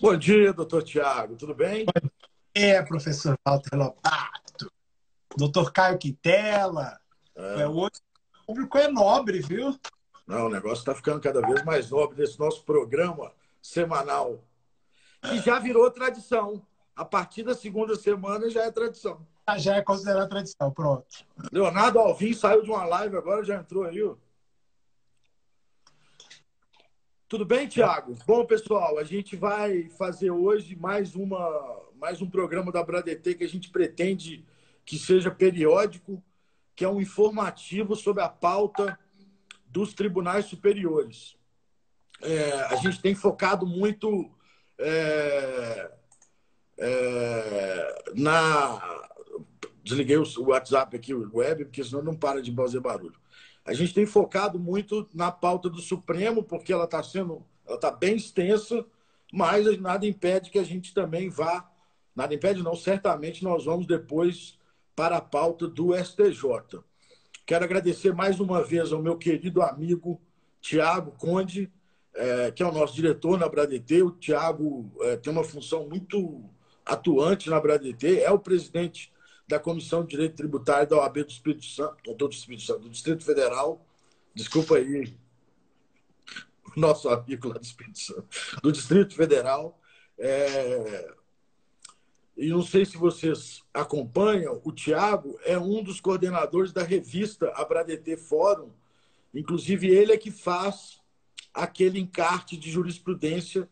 Bom dia, doutor Tiago, tudo bem? É, professor Walter Lobato, doutor Caio Quintela. É. É, hoje o público é nobre, viu? Não, o negócio está ficando cada vez mais nobre nesse nosso programa semanal. Que já virou tradição. A partir da segunda semana já é tradição. Ah, já é considerada tradição, pronto. Leonardo Alvim saiu de uma live agora, já entrou aí, ó. Tudo bem, Tiago? Bom, pessoal, a gente vai fazer hoje mais, uma, mais um programa da Bradetê que a gente pretende que seja periódico, que é um informativo sobre a pauta dos tribunais superiores. É, a gente tem focado muito é, é, na. Desliguei o WhatsApp aqui, o web, porque senão não para de fazer barulho. A gente tem focado muito na pauta do Supremo, porque ela está sendo, ela está bem extensa, mas nada impede que a gente também vá, nada impede não, certamente nós vamos depois para a pauta do STJ. Quero agradecer mais uma vez ao meu querido amigo Tiago Conde, é, que é o nosso diretor na Bradetê. O Tiago é, tem uma função muito atuante na Bradetê, é o presidente da Comissão de Direito Tributário da OAB do Espírito Santo, do, Espírito Santo, do Distrito Federal. Desculpa aí, nosso amigo lá do Espírito Santo, do Distrito Federal. É... E não sei se vocês acompanham, o Tiago é um dos coordenadores da revista Abradetê Fórum. Inclusive, ele é que faz aquele encarte de jurisprudência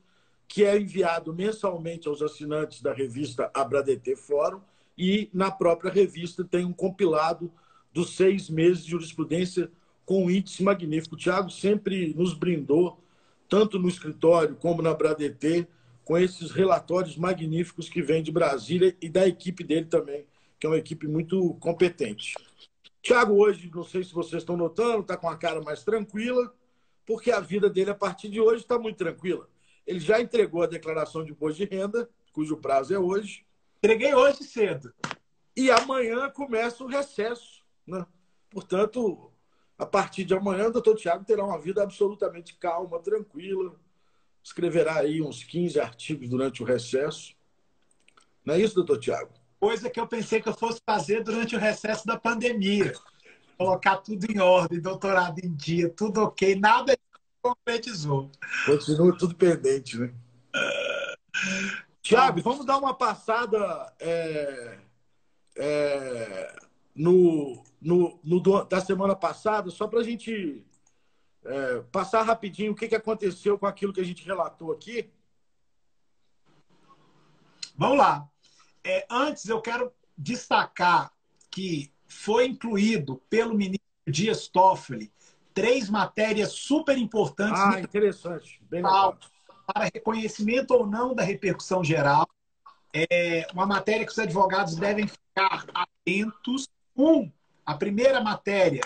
que é enviado mensalmente aos assinantes da revista Abradetê Fórum e na própria revista tem um compilado dos seis meses de jurisprudência com um índice magnífico. O Tiago sempre nos brindou, tanto no escritório como na Bradetê, com esses relatórios magníficos que vêm de Brasília e da equipe dele também, que é uma equipe muito competente. Tiago, hoje, não sei se vocês estão notando, está com a cara mais tranquila, porque a vida dele, a partir de hoje, está muito tranquila. Ele já entregou a declaração de imposto de renda, cujo prazo é hoje, Entreguei hoje cedo. E amanhã começa o recesso. Né? Portanto, a partir de amanhã, o doutor Tiago terá uma vida absolutamente calma, tranquila. Escreverá aí uns 15 artigos durante o recesso. Não é isso, doutor Tiago? Coisa que eu pensei que eu fosse fazer durante o recesso da pandemia. Colocar tudo em ordem, doutorado em dia, tudo ok, nada concretizou. Continua tudo pendente, né? Tiago, vamos dar uma passada é, é, no, no, no, da semana passada, só para a gente é, passar rapidinho o que, que aconteceu com aquilo que a gente relatou aqui. Vamos lá. É, antes, eu quero destacar que foi incluído pelo ministro Dias Toffoli três matérias super importantes. Ah, interessante. Bem legal para reconhecimento ou não da repercussão geral. É uma matéria que os advogados devem ficar atentos. Um, a primeira matéria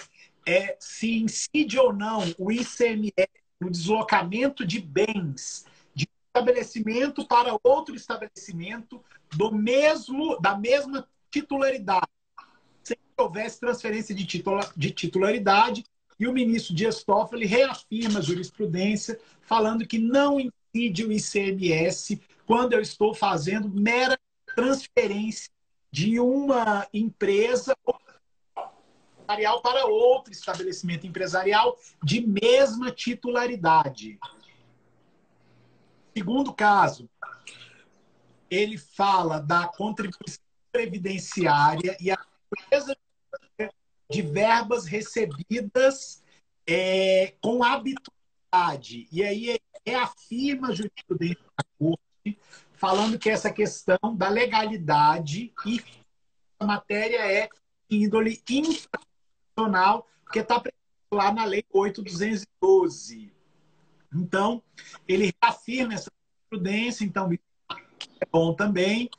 é se incide ou não o ICMS no deslocamento de bens de um estabelecimento para outro estabelecimento do mesmo da mesma titularidade, que houvesse transferência de, de titularidade. E o ministro Dias Toffoli reafirma a jurisprudência, falando que não incide o ICMS quando eu estou fazendo mera transferência de uma empresa empresarial para outro estabelecimento empresarial de mesma titularidade. Segundo caso, ele fala da contribuição previdenciária e a empresa de verbas recebidas é, com habitualidade. E aí reafirma a jurisprudência da Corte, falando que essa questão da legalidade e a matéria é índole internacional, porque está previsto lá na Lei 8.212. Então, ele reafirma essa jurisprudência, então é bom também.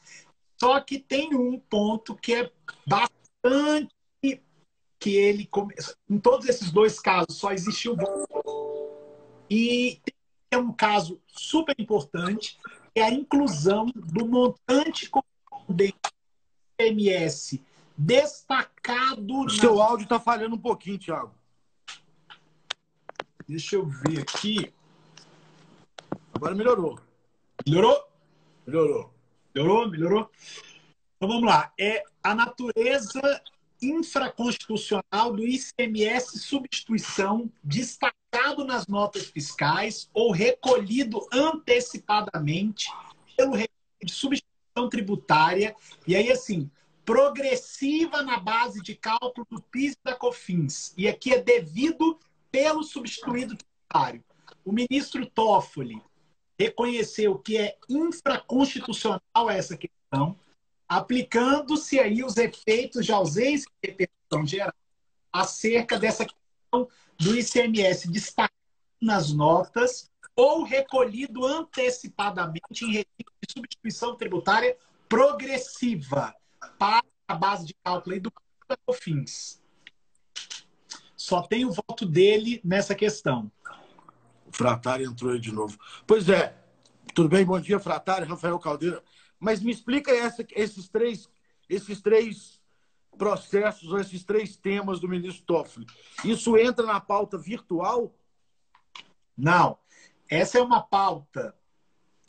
Só que tem um ponto que é bastante que ele em todos esses dois casos só existiu e tem é um caso super importante, é a inclusão do montante correspondente MS destacado. O seu áudio está falhando um pouquinho, Thiago. Deixa eu ver aqui. Agora melhorou. Melhorou? Melhorou. Melhorou? Melhorou? Então vamos lá. É a natureza infraconstitucional do ICMS substituição destacado nas notas fiscais ou recolhido antecipadamente pelo de substituição tributária. E aí, assim, progressiva na base de cálculo do PIS e da COFINS. E aqui é devido pelo substituído tributário. O ministro Toffoli reconheceu que é infraconstitucional essa questão, aplicando-se aí os efeitos de ausência de repercussão geral acerca dessa questão do ICMS destacado nas notas ou recolhido antecipadamente em regime de substituição tributária progressiva para a base de cálculo do COFINS. Só tem o voto dele nessa questão. O Fratari entrou aí de novo. Pois é. Tudo bem? Bom dia, Fratari, Rafael Caldeira. Mas me explica essa, esses três esses três processos, ou esses três temas do ministro Toffoli. Isso entra na pauta virtual? Não. Essa é uma pauta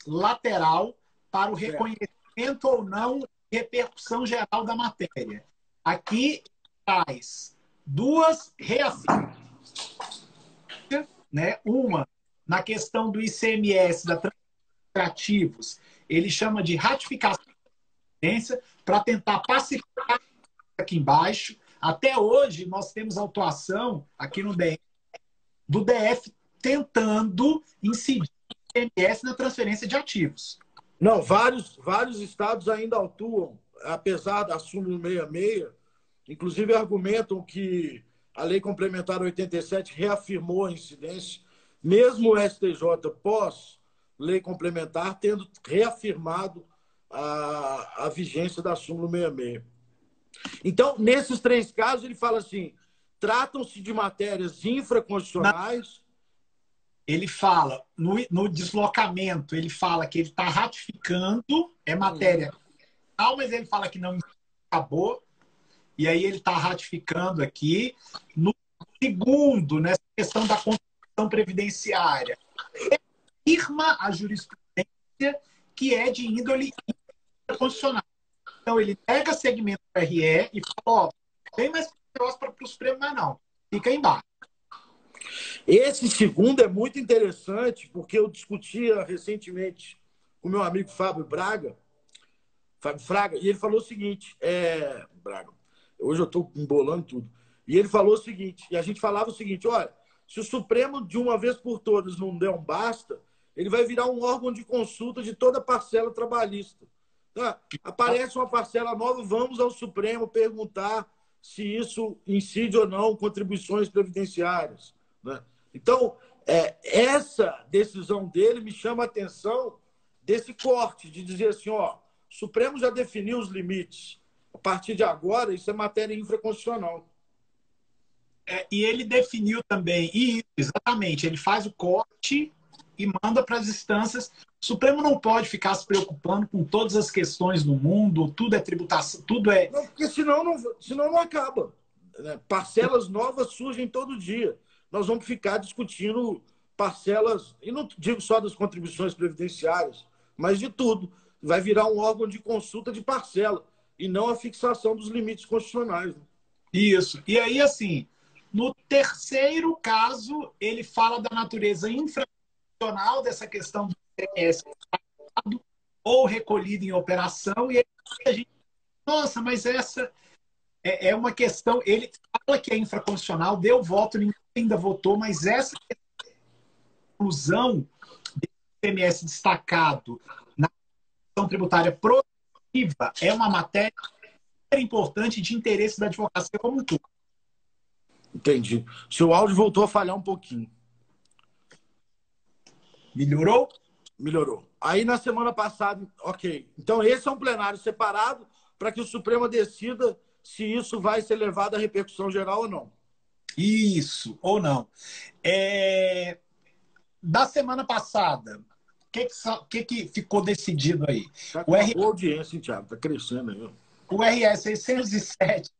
lateral para o reconhecimento ou não repercussão geral da matéria. Aqui traz duas reafirmações. Né? Uma, na questão do ICMS, da ativos, ele chama de ratificação para tentar pacificar aqui embaixo. Até hoje, nós temos autuação aqui no DF, do DF tentando incidir o ICMS na transferência de ativos. Não, vários, vários estados ainda atuam, apesar da súmula 66, inclusive argumentam que a Lei Complementar 87 reafirmou a incidência, mesmo o STJ pós Lei Complementar tendo reafirmado a, a vigência da súmula 66. Então, nesses três casos, ele fala assim: tratam-se de matérias infraconstitucionais ele fala, no, no deslocamento, ele fala que ele está ratificando, é matéria tal, mas ele fala que não acabou, e aí ele está ratificando aqui. No segundo, nessa questão da contribuição previdenciária, afirma a jurisprudência que é de índole constitucional. Então, ele pega segmento do RE e fala, ó, tem mais para os prêmios, mas não, fica embaixo. Esse segundo é muito interessante, porque eu discutia recentemente com meu amigo Fábio Braga, Fábio Fraga, e ele falou o seguinte: é, Braga, hoje eu estou embolando tudo. E ele falou o seguinte, e a gente falava o seguinte: olha, se o Supremo de uma vez por todas não der um basta, ele vai virar um órgão de consulta de toda a parcela trabalhista. Ah, aparece uma parcela nova, vamos ao Supremo perguntar se isso incide ou não contribuições previdenciárias. Né? Então, é, essa decisão dele me chama a atenção desse corte, de dizer assim, ó, o Supremo já definiu os limites. A partir de agora, isso é matéria infraconstitucional. É, e ele definiu também, e exatamente, ele faz o corte e manda para as instâncias. O Supremo não pode ficar se preocupando com todas as questões do mundo, tudo é tributação, tudo é. Não, porque senão não, senão não acaba. Né? Parcelas novas surgem todo dia nós vamos ficar discutindo parcelas, e não digo só das contribuições previdenciárias, mas de tudo. Vai virar um órgão de consulta de parcela e não a fixação dos limites constitucionais. Né? Isso. E aí, assim, no terceiro caso, ele fala da natureza infraconstitucional dessa questão do ICMS ou recolhido em operação, e a gente, nossa, mas essa é, é uma questão. Ele fala que é infraconstitucional, deu voto, ninguém ainda votou, mas essa inclusão do ICMS destacado na questão tributária progressiva é uma matéria importante de interesse da advocacia como um todo. Entendi. Seu áudio voltou a falhar um pouquinho. Melhorou? Melhorou. Aí na semana passada, ok. Então esse é um plenário separado para que o Supremo decida se isso vai ser levado à repercussão geral ou não. Isso, ou não. É... Da semana passada, o que, que, que, ficou decidido aí? Tá o R... audiência, Thiago, está crescendo aí. O RS 607,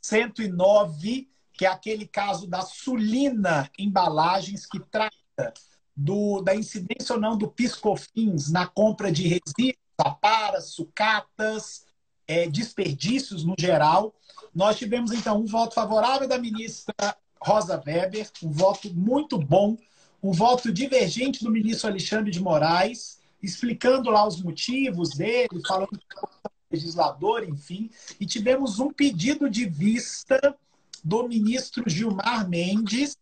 109, que é aquele caso da Sulina Embalagens, que trata do, da incidência ou não do piscofins na compra de resíduos aparas, sucatas, é, desperdícios no geral. Nós tivemos, então, um voto favorável da ministra Rosa Weber, um voto muito bom, um voto divergente do ministro Alexandre de Moraes, explicando lá os motivos dele, falando do legislador, enfim, e tivemos um pedido de vista do ministro Gilmar Mendes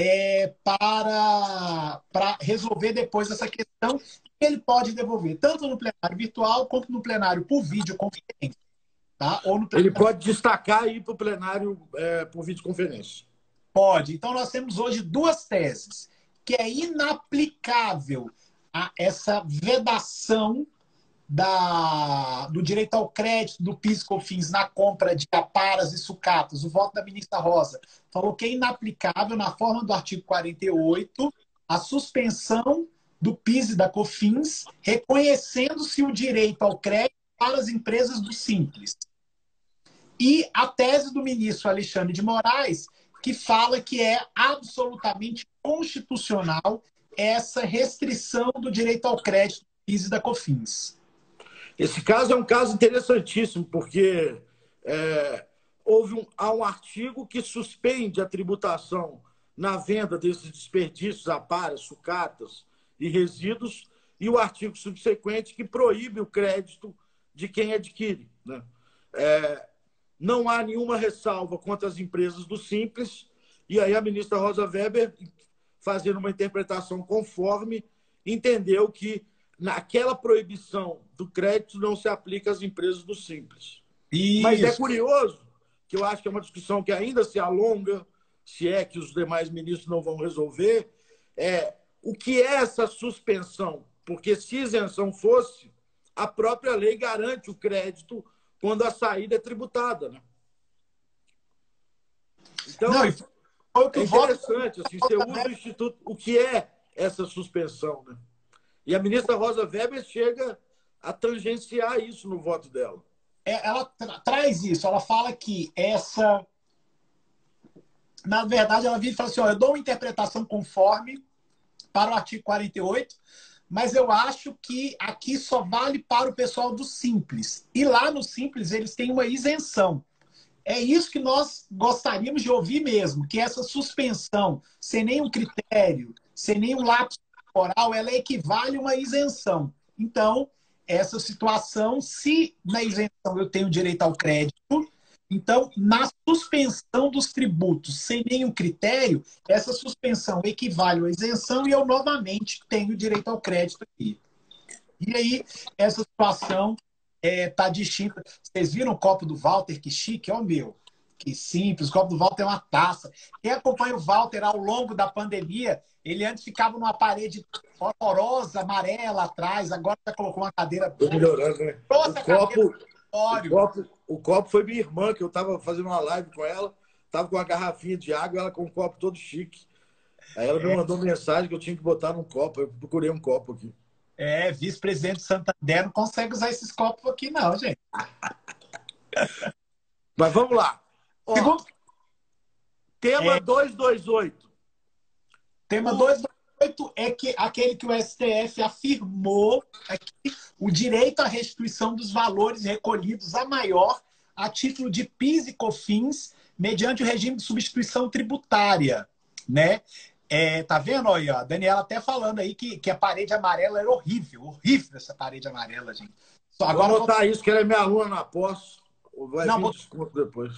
é, para, para resolver depois essa questão ele pode devolver tanto no plenário virtual quanto no plenário por videoconferência. Tá? Ou no plenário... Ele pode destacar e ir para o plenário é, por videoconferência. Pode. Então, nós temos hoje duas teses. Que é inaplicável a essa vedação da, do direito ao crédito do PIS/COFINS na compra de aparas e sucatas, o voto da ministra Rosa falou que é inaplicável na forma do artigo 48 a suspensão do PIS e da COFINS, reconhecendo-se o direito ao crédito para as empresas do Simples. E a tese do ministro Alexandre de Moraes, que fala que é absolutamente constitucional essa restrição do direito ao crédito do PIS e da COFINS. Esse caso é um caso interessantíssimo, porque é, houve um, há um artigo que suspende a tributação na venda desses desperdícios, aparas, sucatas e resíduos, e o artigo subsequente que proíbe o crédito de quem adquire. Né? É, não há nenhuma ressalva contra as empresas do Simples, e aí a ministra Rosa Weber, fazendo uma interpretação conforme, entendeu que naquela proibição do crédito não se aplica às empresas do Simples. Isso. Mas é curioso, que eu acho que é uma discussão que ainda se alonga, se é que os demais ministros não vão resolver, é o que é essa suspensão? Porque se isenção fosse, a própria lei garante o crédito quando a saída é tributada. Né? Então, não, é interessante, assim, você usa o Instituto. O que é essa suspensão? Né? E a ministra Rosa Weber chega a tangenciar isso no voto dela. É, ela tra traz isso, ela fala que essa. Na verdade, ela vira e fala assim: ó, eu dou uma interpretação conforme para o artigo 48, mas eu acho que aqui só vale para o pessoal do Simples. E lá no Simples eles têm uma isenção. É isso que nós gostaríamos de ouvir mesmo, que essa suspensão, sem nenhum critério, sem nenhum lapso temporal, ela equivale a uma isenção. Então, essa situação, se na isenção eu tenho direito ao crédito, então, na suspensão dos tributos sem nenhum critério, essa suspensão equivale à isenção e eu novamente tenho direito ao crédito aqui. E aí, essa situação está é, tá distinta. Vocês viram o copo do Walter? Que chique, ó, meu que simples. O copo do Walter é uma taça. Quem acompanha o Walter ao longo da pandemia, ele antes ficava numa parede horrorosa, amarela atrás, agora já colocou uma cadeira. Tô melhorando, né? Trouxe o copo, o copo, o copo foi minha irmã, que eu estava fazendo uma live com ela, estava com uma garrafinha de água, ela com um copo todo chique. Aí ela me é. mandou mensagem que eu tinha que botar num copo. Eu procurei um copo aqui. É, vice-presidente Santander não consegue usar esses copos aqui, não, gente. Mas vamos lá. Ó, Segundo... Tema é... 228. Tema 228 é que aquele que o STF afirmou é que o direito à restituição dos valores recolhidos a maior a título de PIS e COFINS mediante o regime de substituição tributária, né? É, tá vendo aí, ó, a Daniela até falando aí que, que a parede amarela era horrível, horrível essa parede amarela, gente. Só agora vou botar vou... isso, que ela é minha aluna na pós. Vai não, vir desconto depois.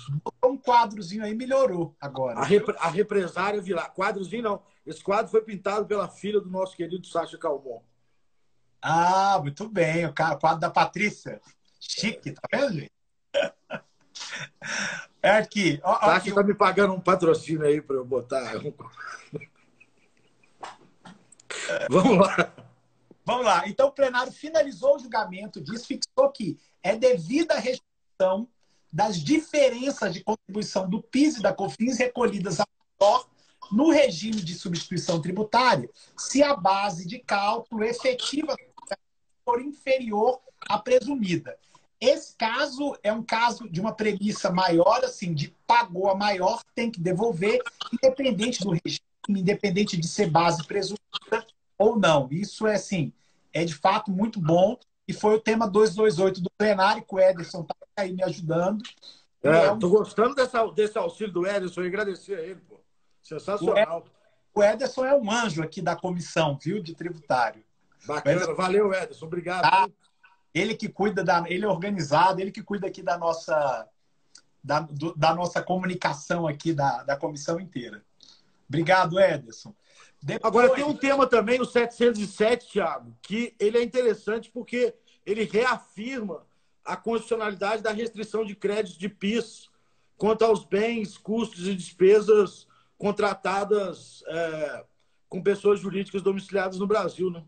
Um quadrozinho aí melhorou agora. A, repre, a represária virar. Quadrozinho não. Esse quadro foi pintado pela filha do nosso querido Sacha Calmon. Ah, muito bem. O quadro da Patrícia. Chique, tá vendo, gente? É aqui. Ó, Sacha aqui. tá me pagando um patrocínio aí para eu botar. Vamos lá. Vamos lá. Então, o plenário finalizou o julgamento disso, fixou que é devida a das diferenças de contribuição do PIS e da COFINS recolhidas a no regime de substituição tributária, se a base de cálculo efetiva for inferior à presumida. Esse caso é um caso de uma premissa maior, assim, de pagou a maior, tem que devolver, independente do regime, independente de ser base presumida ou não. Isso é, assim, é de fato muito bom e foi o tema 228 do plenário, que o Ederson está aí me ajudando. É, é um... Tô gostando dessa, desse auxílio do Ederson e agradecer a ele, pô. Sensacional. O Ederson é um anjo aqui da comissão, viu, de tributário. Bacana, Ederson... valeu, Ederson, obrigado. Ah, ele que cuida da, ele é organizado, ele que cuida aqui da nossa da, do, da nossa comunicação aqui da, da comissão inteira. Obrigado, Ederson. Depois... Agora tem um tema também, o 707, Thiago, que ele é interessante porque ele reafirma a constitucionalidade da restrição de crédito de PIS quanto aos bens, custos e despesas contratadas é, com pessoas jurídicas domiciliadas no Brasil, né?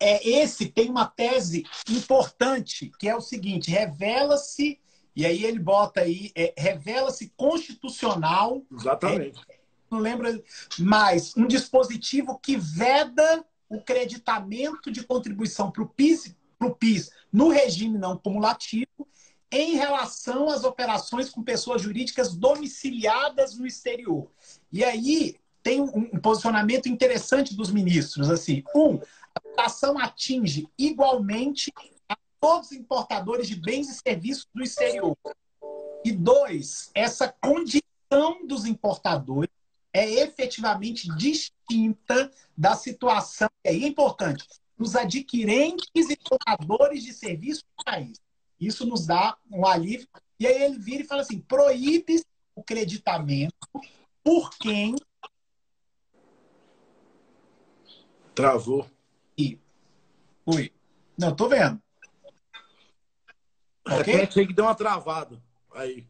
É, esse tem uma tese importante, que é o seguinte: revela-se, e aí ele bota aí, é, revela-se constitucional. Exatamente. É, não lembro, mas um dispositivo que veda o creditamento de contribuição para o PIS, PIS no regime não cumulativo em relação às operações com pessoas jurídicas domiciliadas no exterior. E aí tem um, um posicionamento interessante dos ministros. Assim, um, a ação atinge igualmente a todos os importadores de bens e serviços do exterior. E dois, essa condição dos importadores é efetivamente distinta da situação, e aí é importante, dos adquirentes e tomadores de serviços do país. Isso nos dá um alívio. E aí ele vira e fala assim: proíbe o creditamento por quem. Travou. E. Ui. Não, tô vendo. Ok? Tem que dar uma travada. Aí.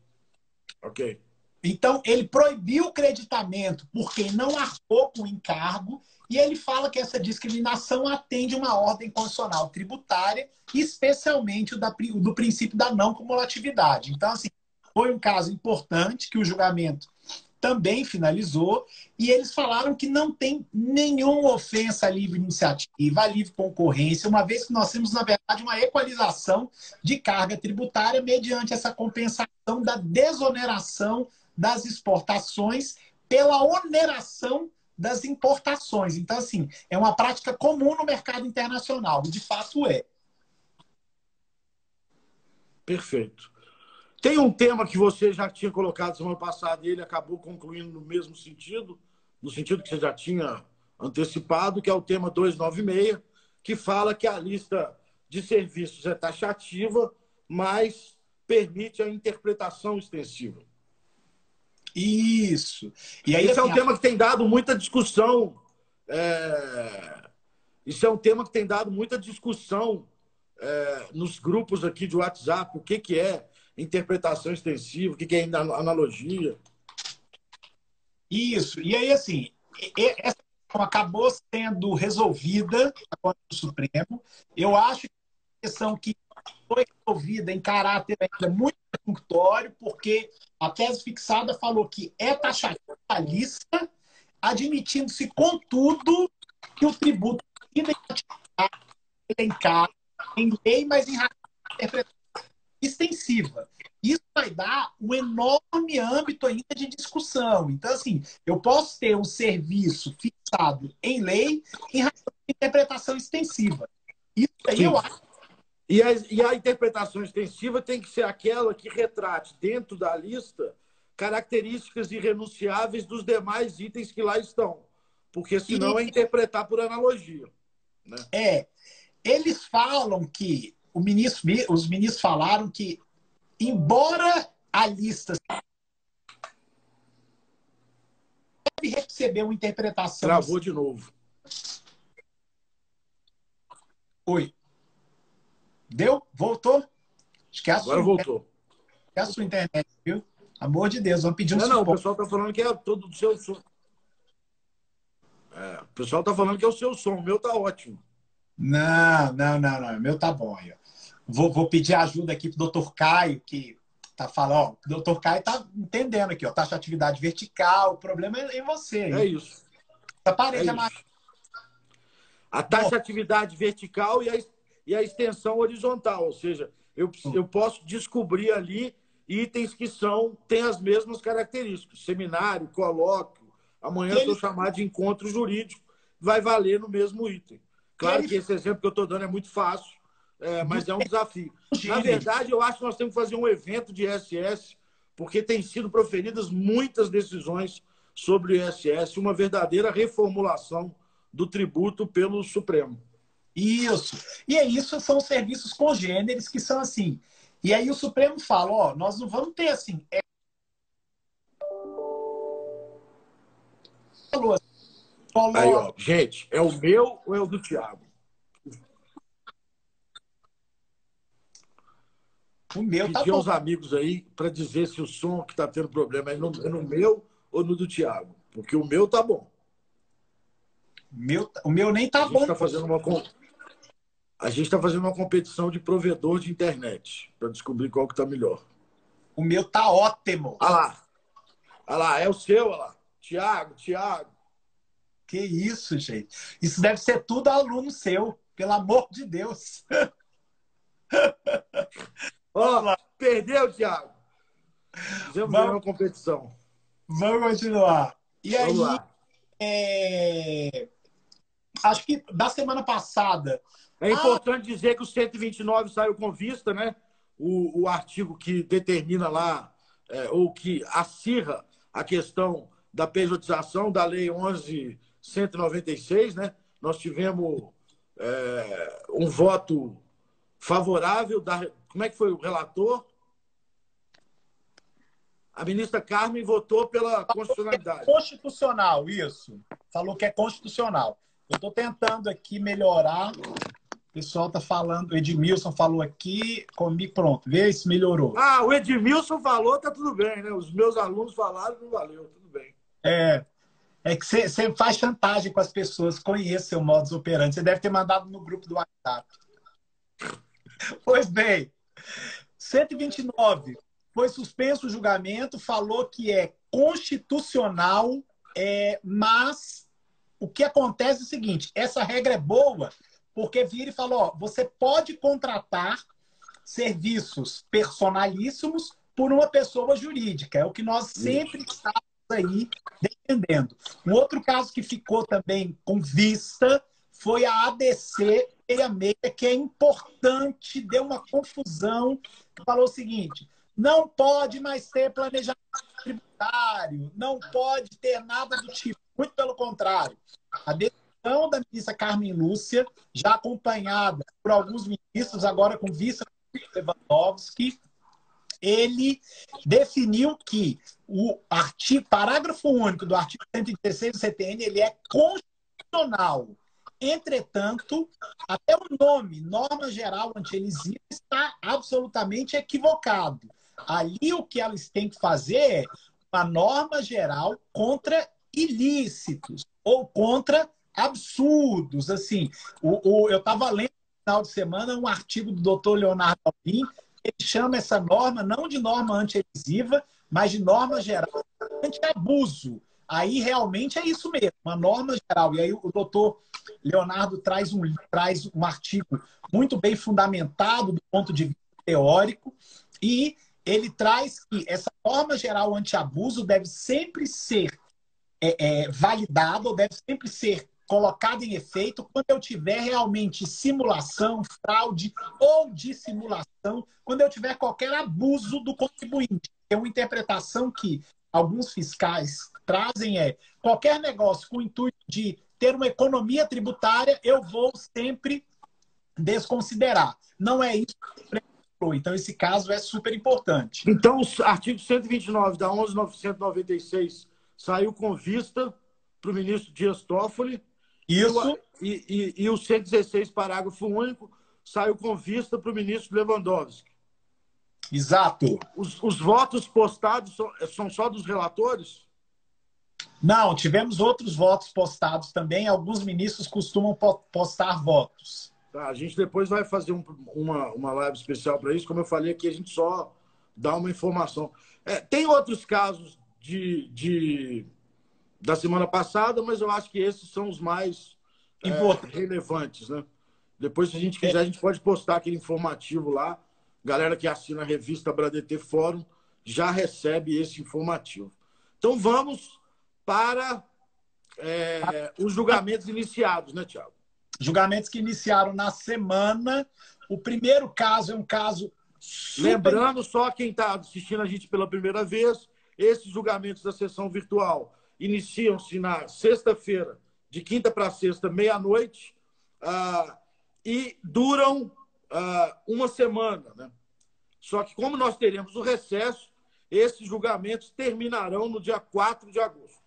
Ok. Então, ele proibiu o creditamento por quem não arcou com o encargo e ele fala que essa discriminação atende uma ordem constitucional tributária, especialmente o da, do princípio da não cumulatividade. Então, assim, foi um caso importante que o julgamento também finalizou e eles falaram que não tem nenhuma ofensa à livre iniciativa, à livre concorrência, uma vez que nós temos, na verdade, uma equalização de carga tributária mediante essa compensação da desoneração das exportações pela oneração das importações. Então, assim, é uma prática comum no mercado internacional, de fato é. Perfeito. Tem um tema que você já tinha colocado semana passada e ele acabou concluindo no mesmo sentido, no sentido que você já tinha antecipado, que é o tema 296, que fala que a lista de serviços é taxativa, mas permite a interpretação extensiva. Isso. E aí, é um tema que tem dado muita discussão. É... Isso é um tema que tem dado muita discussão é, nos grupos aqui de WhatsApp. O que, que é interpretação extensiva, o que, que é analogia. Isso. E aí, assim, essa questão acabou sendo resolvida agora no Supremo. Eu acho que é uma questão que foi resolvida em caráter ainda muito perfunctório, porque a tese fixada falou que é taxativa admitindo-se, contudo, que o tributo elencar em lei, mas em interpretação extensiva. Isso vai dar um enorme âmbito ainda de discussão. Então, assim, eu posso ter um serviço fixado em lei em interpretação extensiva. Isso aí Sim. eu acho e a, e a interpretação extensiva tem que ser aquela que retrate dentro da lista características irrenunciáveis dos demais itens que lá estão. Porque senão e... é interpretar por analogia. Né? É. Eles falam que ministro, os ministros falaram que, embora a lista deve receber uma interpretação. Travou de novo. Oi. Deu? Voltou? A Agora voltou. É a sua internet, viu? Amor de Deus, vamos pedir um Não, não, o pessoal está falando que é todo o seu som. É, o pessoal está falando que é o seu som, o meu tá ótimo. Não, não, não, não. O meu tá bom aí. Vou, vou pedir ajuda aqui pro doutor Caio, que tá falando, ó, o doutor Caio tá entendendo aqui, ó, taxa de atividade vertical, o problema é em você. Hein? É isso. Essa parede é, é mais. A taxa de atividade vertical e a e a extensão horizontal, ou seja, eu, eu posso descobrir ali itens que são têm as mesmas características. Seminário, colóquio, amanhã ele... eu chamar de encontro jurídico, vai valer no mesmo item. Claro ele... que esse exemplo que eu estou dando é muito fácil, É, mas é um desafio. Na verdade, eu acho que nós temos que fazer um evento de ISS, porque tem sido proferidas muitas decisões sobre o ISS, uma verdadeira reformulação do tributo pelo Supremo. Isso. E é isso, são os serviços congêneres que são assim. E aí o Supremo fala, ó, nós não vamos ter assim. É... Aí, ó, gente, é o meu ou é o do Tiago? O meu tá Pedi aos amigos aí para dizer se o som que está tendo problema é no, é no, meu ou no do Tiago. Porque o meu tá bom. Meu, o meu nem tá a bom. Tá fazendo uma, a gente está fazendo uma competição de provedor de internet para descobrir qual que está melhor. O meu tá ótimo. Olha lá. Olha lá, é o seu, olha lá. Tiago, Tiago. Que isso, gente. Isso deve ser tudo aluno seu, pelo amor de Deus. Ó, perdeu, Thiago. Fizemos Vamos... uma competição. Vamos continuar. E Vamos aí, é... acho que da semana passada. É importante ah... dizer que o 129 saiu com vista, né? O, o artigo que determina lá, é, ou que acirra a questão da pejotização da Lei 11.196, né? Nós tivemos é, um voto favorável da. Como é que foi o relator? A ministra Carmen votou pela constitucionalidade. É constitucional, isso. Falou que é constitucional. Eu estou tentando aqui melhorar. O pessoal está falando, o Edmilson falou aqui, comigo, pronto, vê se melhorou. Ah, o Edmilson falou, tá tudo bem, né? Os meus alunos falaram, não valeu, tudo bem. É, é que você faz chantagem com as pessoas, conhece seu modus operandi. Você deve ter mandado no grupo do WhatsApp. Pois bem, 129 foi suspenso o julgamento, falou que é constitucional, é, mas o que acontece é o seguinte: essa regra é boa porque vira e falou: ó, você pode contratar serviços personalíssimos por uma pessoa jurídica. É o que nós sempre estamos aí defendendo. Um outro caso que ficou também com vista foi a ADC 66, que é importante, deu uma confusão, falou o seguinte: não pode mais ter planejamento tributário, não pode ter nada do tipo. Muito pelo contrário. A decisão da ministra Carmen Lúcia, já acompanhada por alguns ministros, agora com vice Lewandowski, ele definiu que o artigo, parágrafo único do artigo 116 do CTN ele é constitucional Entretanto, até o nome, norma geral anti-elisiva, está absolutamente equivocado. Ali o que elas têm que fazer é uma norma geral contra ilícitos ou contra absurdos. Assim, o, o eu estava lendo no final de semana um artigo do doutor Leonardo Alvim, ele chama essa norma não de norma anti-elisiva, mas de norma geral anti-abuso. Aí realmente é isso mesmo, uma norma geral. E aí o doutor Leonardo traz um, traz um artigo muito bem fundamentado do ponto de vista teórico e ele traz que essa norma geral anti-abuso deve sempre ser é, é, validada ou deve sempre ser colocada em efeito quando eu tiver realmente simulação, fraude ou dissimulação, quando eu tiver qualquer abuso do contribuinte. É uma interpretação que alguns fiscais trazem é qualquer negócio com o intuito de ter uma economia tributária, eu vou sempre desconsiderar. Não é isso que então, esse caso é super importante. Então, o artigo 129 da 11.996 saiu com vista para o ministro Dias Toffoli. Isso. E, e, e, o 116, parágrafo único, saiu com vista para o ministro Lewandowski. Exato. Os, os votos postados são, são só dos relatores? Não, tivemos outros votos postados também. Alguns ministros costumam postar votos. Tá, a gente depois vai fazer um, uma, uma live especial para isso. Como eu falei aqui, a gente só dá uma informação. É, tem outros casos de, de, da semana passada, mas eu acho que esses são os mais é, relevantes. Né? Depois, se a gente quiser, a gente pode postar aquele informativo lá. Galera que assina a revista Bradetê Fórum já recebe esse informativo. Então vamos para é, os julgamentos iniciados, né, Tiago? julgamentos que iniciaram na semana. O primeiro caso é um caso. Super... Lembrando só quem está assistindo a gente pela primeira vez, esses julgamentos da sessão virtual iniciam-se na sexta-feira, de quinta para sexta, meia-noite, uh, e duram uh, uma semana. Né? Só que, como nós teremos o recesso, esses julgamentos terminarão no dia 4 de agosto.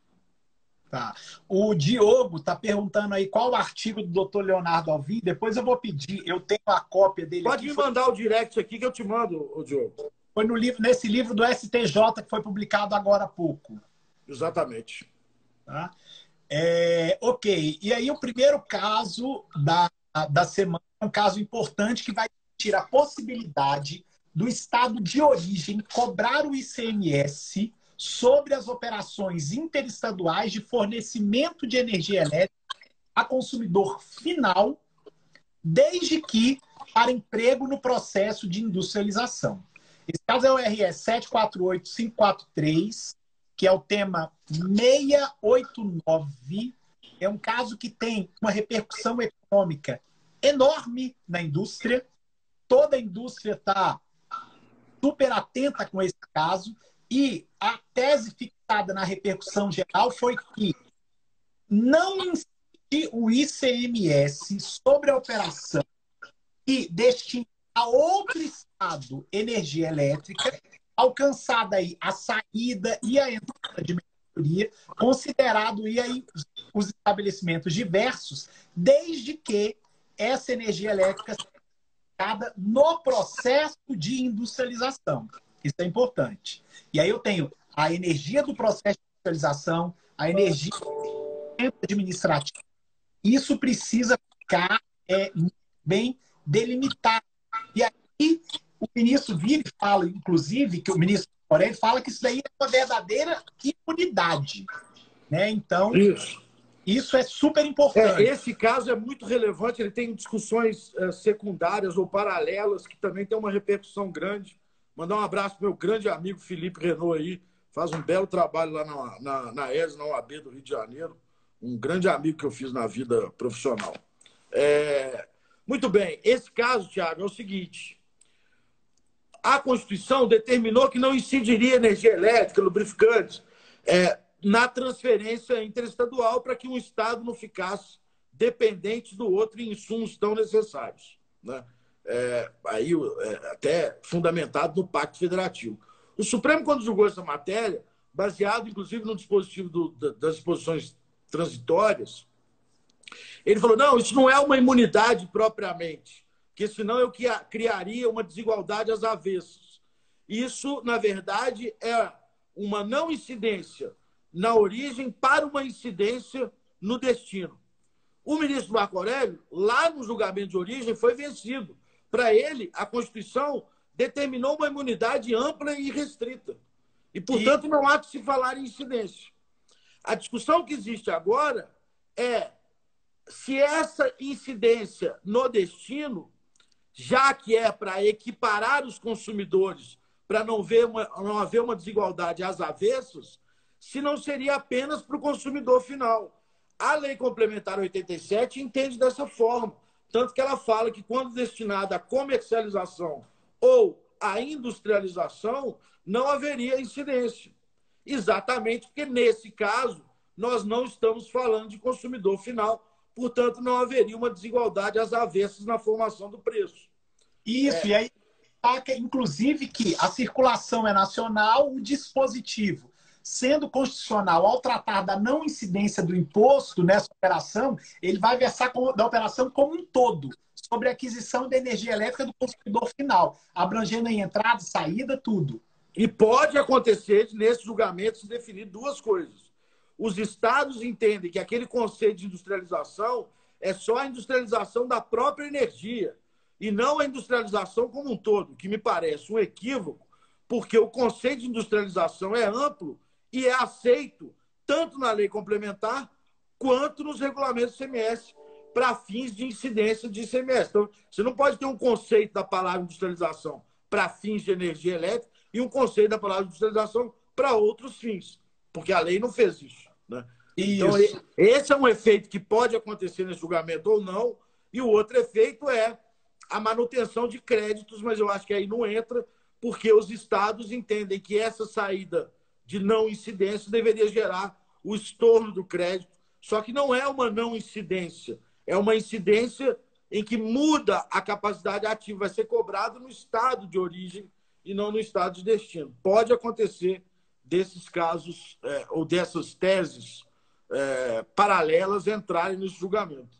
Tá. O Diogo está perguntando aí qual o artigo do doutor Leonardo Alvim. Depois eu vou pedir, eu tenho a cópia dele. Pode aqui. me mandar o direct aqui que eu te mando, o Diogo. Foi no livro, nesse livro do STJ que foi publicado agora há pouco. Exatamente. Tá? É, ok. E aí o primeiro caso da, da semana é um caso importante que vai tirar a possibilidade do estado de origem cobrar o ICMS sobre as operações interestaduais de fornecimento de energia elétrica a consumidor final, desde que para emprego no processo de industrialização. Esse caso é o RS 748543, que é o tema 689. É um caso que tem uma repercussão econômica enorme na indústria. Toda a indústria está super atenta com esse caso e a tese fixada na repercussão geral foi que não incide o ICMS sobre a operação e destina a outro estado energia elétrica, alcançada aí a saída e a entrada de mercadoria, considerado aí os estabelecimentos diversos, desde que essa energia elétrica no processo de industrialização. Isso é importante. E aí eu tenho a energia do processo de industrialização, a energia administrativa. Isso precisa ficar é, bem delimitado. E aí o ministro e fala, inclusive, que o ministro Porém fala que isso daí é uma verdadeira imunidade. Né? Então, isso. Isso é super importante. É, esse caso é muito relevante, ele tem discussões é, secundárias ou paralelas que também tem uma repercussão grande. Mandar um abraço para meu grande amigo Felipe Renault aí, faz um belo trabalho lá na, na, na ES, na OAB do Rio de Janeiro. Um grande amigo que eu fiz na vida profissional. É... Muito bem, esse caso, Tiago, é o seguinte: a Constituição determinou que não incidiria energia elétrica, lubrificantes, é, na transferência interestadual para que um Estado não ficasse dependente do outro em insumos tão necessários. Né? É, aí, é, até fundamentado no Pacto Federativo. O Supremo, quando julgou essa matéria, baseado inclusive no dispositivo do, das disposições transitórias, ele falou: não, isso não é uma imunidade propriamente, porque senão eu criaria uma desigualdade às avessas. Isso, na verdade, é uma não incidência na origem para uma incidência no destino. O ministro Marco Aurélio, lá no julgamento de origem, foi vencido. Para ele, a Constituição determinou uma imunidade ampla e restrita. E, portanto, não há que se falar em incidência. A discussão que existe agora é se essa incidência no destino, já que é para equiparar os consumidores, para não, ver não haver uma desigualdade às avessas, se não seria apenas para o consumidor final. A Lei Complementar 87 entende dessa forma. Tanto que ela fala que, quando destinada à comercialização ou à industrialização, não haveria incidência. Exatamente porque, nesse caso, nós não estamos falando de consumidor final, portanto, não haveria uma desigualdade às avessas na formação do preço. Isso, é... e aí, inclusive, que a circulação é nacional, o dispositivo sendo constitucional ao tratar da não incidência do imposto nessa operação, ele vai versar da operação como um todo, sobre a aquisição de energia elétrica do consumidor final, abrangendo em entrada, saída, tudo. E pode acontecer, nesse julgamento, se definir duas coisas. Os estados entendem que aquele conceito de industrialização é só a industrialização da própria energia e não a industrialização como um todo, que me parece um equívoco, porque o conceito de industrialização é amplo e é aceito tanto na lei complementar quanto nos regulamentos CMS para fins de incidência de ICMS. Então, você não pode ter um conceito da palavra industrialização para fins de energia elétrica e um conceito da palavra industrialização para outros fins, porque a lei não fez isso. Né? Então, Isso. Esse é um efeito que pode acontecer nesse julgamento ou não, e o outro efeito é a manutenção de créditos, mas eu acho que aí não entra, porque os estados entendem que essa saída de não incidência deveria gerar o estorno do crédito, só que não é uma não incidência, é uma incidência em que muda a capacidade ativa, vai ser cobrado no estado de origem e não no estado de destino. Pode acontecer desses casos é, ou dessas teses é, paralelas entrarem nesse julgamento.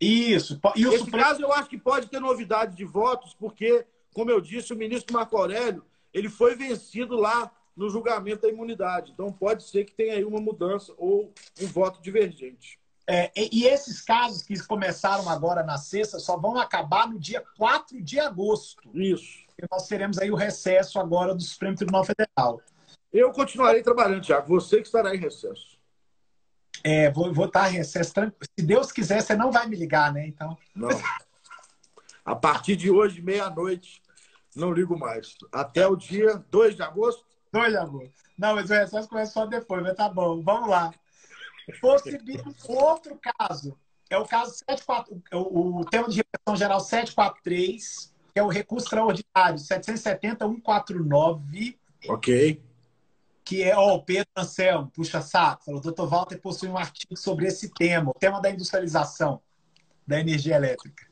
Isso. E Esse Supremo... caso eu acho que pode ter novidade de votos, porque, como eu disse, o ministro Marco Aurélio ele foi vencido lá no julgamento da imunidade. Então pode ser que tenha aí uma mudança ou um voto divergente. É, e esses casos que começaram agora na sexta só vão acabar no dia 4 de agosto. Isso. E nós teremos aí o recesso agora do Supremo Tribunal Federal. Eu continuarei trabalhando, Tiago. Você que estará em recesso. É, vou, vou estar em recesso. Se Deus quiser, você não vai me ligar, né? Então. Não. A partir de hoje, meia-noite, não ligo mais. Até o dia 2 de agosto? 2 de agosto. Não, mas o recesso começa só depois, mas tá bom. Vamos lá. Possibilita outro caso. É o caso 74, o, o tema de repressão geral 743, que é o recurso extraordinário 770-149. Ok. Que é o Pedro Anselmo, puxa saco. Falou, doutor Walter possui um artigo sobre esse tema, o tema da industrialização da energia elétrica.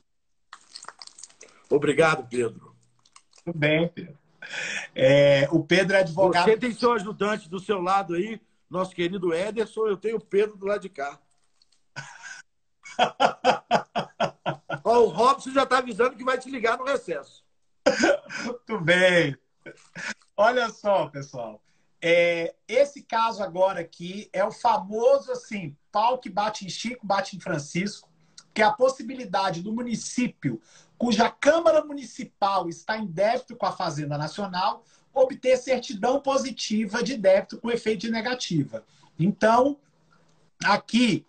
Obrigado, Pedro. Tudo bem, Pedro. É, o Pedro é advogado. Você tem seu ajudante do seu lado aí, nosso querido Ederson, eu tenho o Pedro do lado de cá. Ó, o Robson já está avisando que vai te ligar no recesso. Muito bem. Olha só, pessoal. É, esse caso agora aqui é o famoso assim, pau que bate em Chico, bate em Francisco, que é a possibilidade do município cuja Câmara Municipal está em débito com a Fazenda Nacional obter certidão positiva de débito com efeito de negativa. Então, aqui,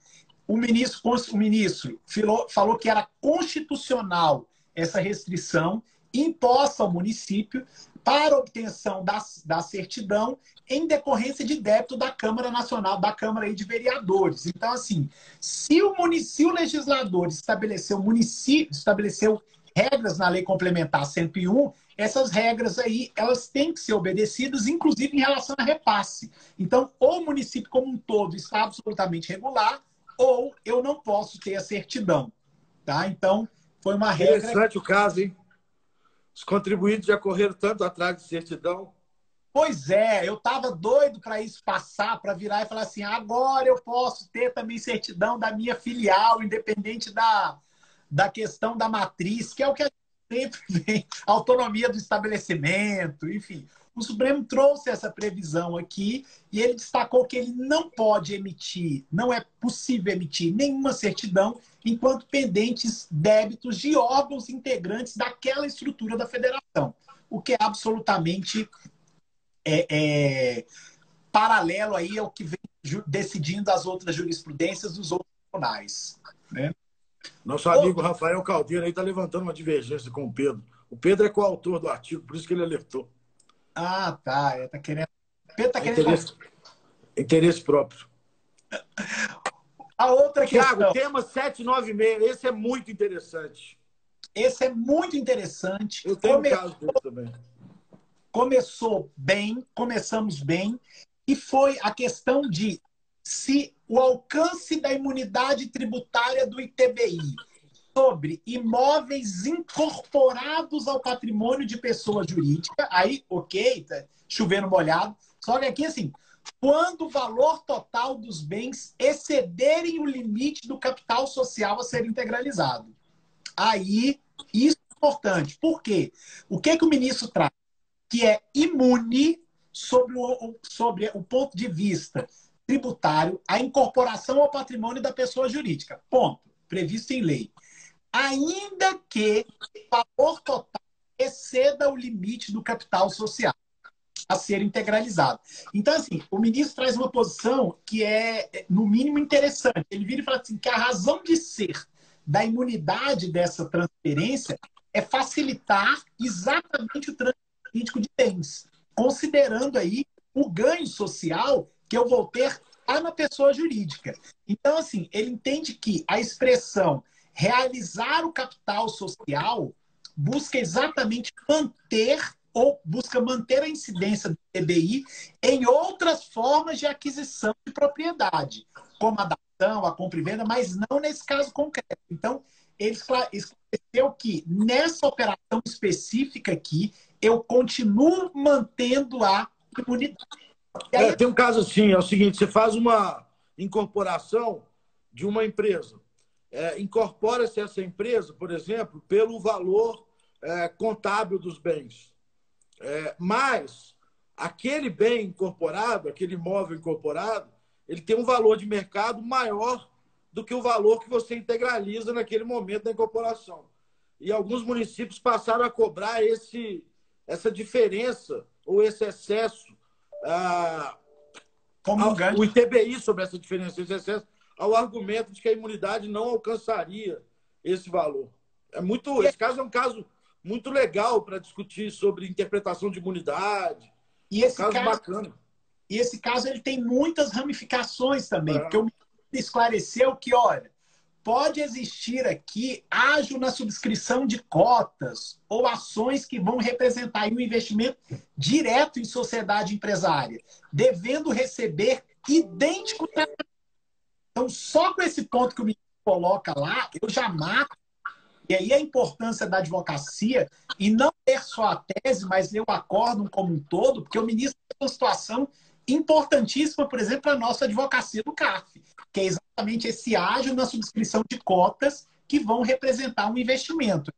o ministro, o ministro falou, falou que era constitucional essa restrição imposta ao município para obtenção da, da certidão em decorrência de débito da Câmara Nacional, da Câmara de Vereadores. Então, assim, se o município legislador estabeleceu, município, estabeleceu regras na Lei Complementar 101, essas regras aí, elas têm que ser obedecidas, inclusive em relação a repasse. Então, ou o município como um todo está absolutamente regular, ou eu não posso ter a certidão. Tá? Então, foi uma regra... Interessante o caso, hein? Os contribuintes já correram tanto atrás de certidão. Pois é, eu estava doido para isso passar, para virar e falar assim: agora eu posso ter também certidão da minha filial, independente da, da questão da matriz, que é o que a sempre vem autonomia do estabelecimento, enfim. O Supremo trouxe essa previsão aqui e ele destacou que ele não pode emitir, não é possível emitir nenhuma certidão enquanto pendentes débitos de órgãos integrantes daquela estrutura da federação, o que é absolutamente é, é, paralelo aí ao que vem decidindo as outras jurisprudências dos outros tribunais. Né? Nosso amigo Rafael Caldeira aí está levantando uma divergência com o Pedro. O Pedro é coautor do artigo, por isso que ele alertou. Ah, tá. Ele tá querendo. Pedro tá querendo. Interesse, interesse próprio. A outra questão. Tiago, tema 796. Esse é muito interessante. Esse é muito interessante. Eu tenho Começou... um caso também. Começou bem, começamos bem, e foi a questão de se o alcance da imunidade tributária do ITBI sobre imóveis incorporados ao patrimônio de pessoa jurídica, aí, ok, tá chovendo molhado, só que aqui, assim, quando o valor total dos bens excederem o limite do capital social a ser integralizado. Aí, isso é importante. Por quê? O que, que o ministro traz? Que é imune sobre o, sobre o ponto de vista tributário a incorporação ao patrimônio da pessoa jurídica. Ponto. Previsto em lei. Ainda que o valor total exceda o limite do capital social a ser integralizado. Então, assim, o ministro traz uma posição que é, no mínimo, interessante. Ele vira e fala assim, que a razão de ser da imunidade dessa transferência é facilitar exatamente o trânsito político de bens, considerando aí o ganho social que eu vou ter está na pessoa jurídica. Então, assim, ele entende que a expressão realizar o capital social busca exatamente manter ou busca manter a incidência do TBI em outras formas de aquisição de propriedade, como a dação, a compra e venda, mas não nesse caso concreto. Então, ele esclareceu que nessa operação específica aqui, eu continuo mantendo a imunidade. Aí... É, tem um caso assim, é o seguinte, você faz uma incorporação de uma empresa. É, Incorpora-se essa empresa, por exemplo, pelo valor é, contábil dos bens. É, mas aquele bem incorporado, aquele imóvel incorporado, ele tem um valor de mercado maior do que o valor que você integraliza naquele momento da incorporação. E alguns municípios passaram a cobrar esse, essa diferença ou esse excesso, ah, Como um o ITBI sobre essa diferença, esse excesso, ao argumento de que a imunidade não alcançaria esse valor. É muito, esse caso é um caso muito legal para discutir sobre interpretação de imunidade. E esse é um caso, caso, bacana. E esse caso ele tem muitas ramificações também, é. porque o ministro esclareceu que, olha, pode existir aqui ágio na subscrição de cotas ou ações que vão representar um investimento direto em sociedade empresária, devendo receber idêntico então, só com esse ponto que o ministro coloca lá, eu já mato e aí a importância da advocacia, e não ter só a tese, mas ler o acórdão como um todo, porque o ministro tem uma situação importantíssima, por exemplo, a nossa advocacia do CAF, que é exatamente esse ágio na subscrição de cotas que vão representar um investimento.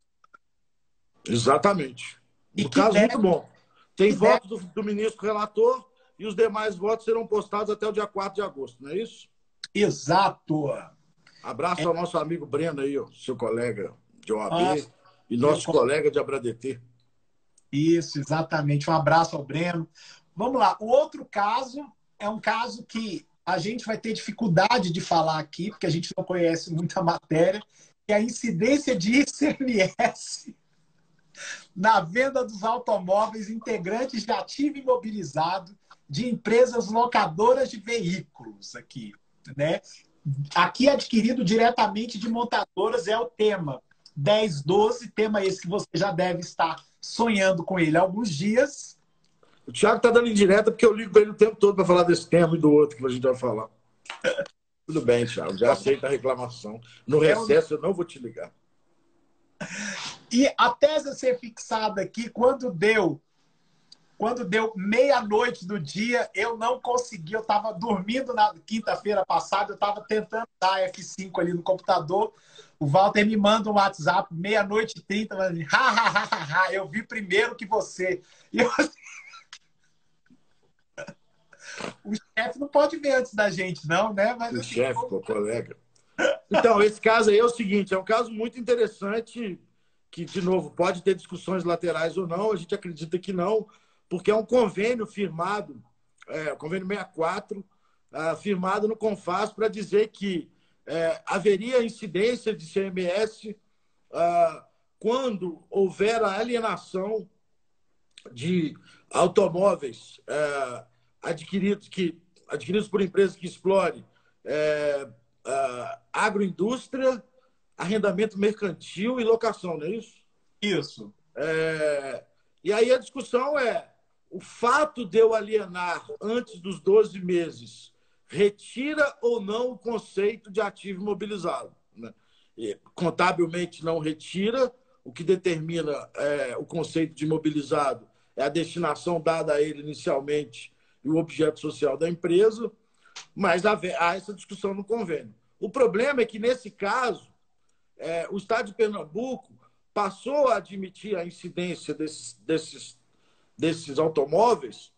Exatamente. E no caso, deve... muito bom. Tem voto deve... do, do, ministro relator e os demais votos serão postados até o dia 4 de agosto, não é isso? Exato. Abraço é... ao nosso amigo Breno aí, ó, seu colega de OAB ah, e nosso colega de Abradt. Isso, exatamente. Um abraço ao Breno. Vamos lá. O outro caso é um caso que a gente vai ter dificuldade de falar aqui, porque a gente não conhece muita matéria, que é a incidência de ICMS na venda dos automóveis integrantes de ativo imobilizado de empresas locadoras de veículos aqui, né? Aqui adquirido diretamente de montadoras é o tema. 10, 12, tema esse que você já deve estar sonhando com ele há alguns dias. O Thiago está dando indireta porque eu ligo para ele o tempo todo para falar desse tema e do outro que a gente vai falar. Tudo bem, Thiago, já aceita a reclamação. No é recesso eu não vou te ligar. E a tese a ser fixada aqui, quando deu quando deu meia-noite do dia, eu não consegui. Eu estava dormindo na quinta-feira passada, eu estava tentando dar F5 ali no computador. O Walter me manda um WhatsApp, meia-noite e trinta, ha, ha, ha, ha, ha, eu vi primeiro que você. E eu... o chefe não pode ver antes da gente, não, né? Mas, o assim, chefe, o colega. Então, esse caso aí é o seguinte: é um caso muito interessante, que, de novo, pode ter discussões laterais ou não, a gente acredita que não, porque é um convênio firmado, é, convênio 64, uh, firmado no CONFAS para dizer que é, haveria incidência de CMS ah, quando houver a alienação de automóveis é, adquiridos, que, adquiridos por empresas que explorem é, agroindústria, arrendamento mercantil e locação, não é isso? Isso. É, e aí a discussão é o fato de eu alienar antes dos 12 meses retira ou não o conceito de ativo imobilizado. Né? contabilmente não retira, o que determina é, o conceito de imobilizado é a destinação dada a ele inicialmente e o objeto social da empresa, mas há, há essa discussão no convênio. O problema é que, nesse caso, é, o Estado de Pernambuco passou a admitir a incidência desses, desses, desses automóveis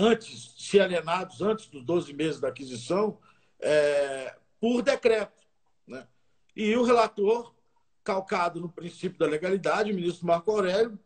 antes, se alienados antes dos 12 meses da aquisição, é, por decreto. Né? E o relator, calcado no princípio da legalidade, o ministro Marco Aurélio,